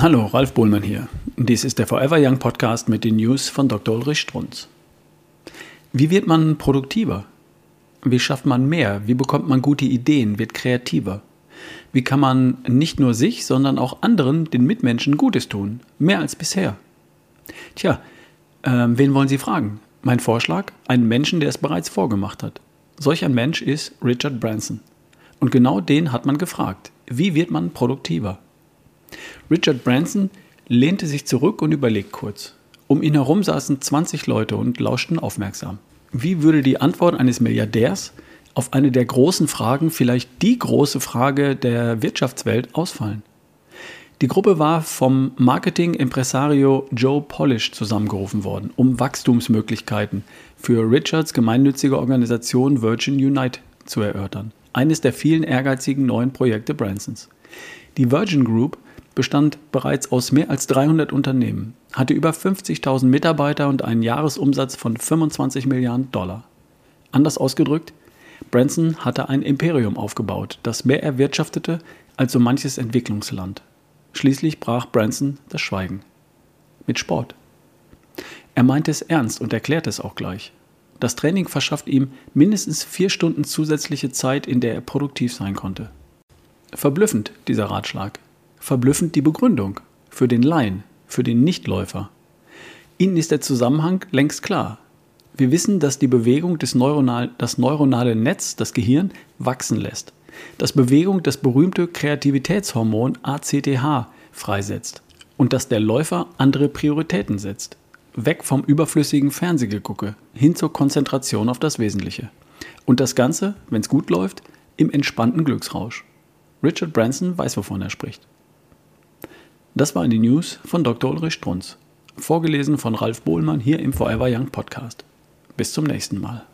Hallo, Ralf Bohlmann hier. Dies ist der Forever Young Podcast mit den News von Dr. Ulrich Strunz. Wie wird man produktiver? Wie schafft man mehr? Wie bekommt man gute Ideen, wird kreativer? Wie kann man nicht nur sich, sondern auch anderen, den Mitmenschen Gutes tun? Mehr als bisher. Tja, äh, wen wollen Sie fragen? Mein Vorschlag? Einen Menschen, der es bereits vorgemacht hat. Solch ein Mensch ist Richard Branson. Und genau den hat man gefragt. Wie wird man produktiver? Richard Branson lehnte sich zurück und überlegt kurz. Um ihn herum saßen 20 Leute und lauschten aufmerksam. Wie würde die Antwort eines Milliardärs auf eine der großen Fragen, vielleicht die große Frage der Wirtschaftswelt, ausfallen? Die Gruppe war vom Marketing-Impresario Joe Polish zusammengerufen worden, um Wachstumsmöglichkeiten für Richards gemeinnützige Organisation Virgin Unite zu erörtern. Eines der vielen ehrgeizigen neuen Projekte Bransons. Die Virgin Group bestand bereits aus mehr als 300 Unternehmen, hatte über 50.000 Mitarbeiter und einen Jahresumsatz von 25 Milliarden Dollar. Anders ausgedrückt, Branson hatte ein Imperium aufgebaut, das mehr erwirtschaftete als so manches Entwicklungsland. Schließlich brach Branson das Schweigen. Mit Sport. Er meinte es ernst und erklärte es auch gleich. Das Training verschafft ihm mindestens vier Stunden zusätzliche Zeit, in der er produktiv sein konnte. Verblüffend, dieser Ratschlag verblüffend die Begründung für den Laien, für den Nichtläufer. Ihnen ist der Zusammenhang längst klar. Wir wissen, dass die Bewegung des neuronal, das neuronale Netz, das Gehirn, wachsen lässt. Dass Bewegung das berühmte Kreativitätshormon ACTH freisetzt. Und dass der Läufer andere Prioritäten setzt. Weg vom überflüssigen Fernsehgegucke hin zur Konzentration auf das Wesentliche. Und das Ganze, wenn es gut läuft, im entspannten Glücksrausch. Richard Branson weiß, wovon er spricht. Das waren die News von Dr. Ulrich Strunz. Vorgelesen von Ralf Bohlmann hier im Forever Young Podcast. Bis zum nächsten Mal.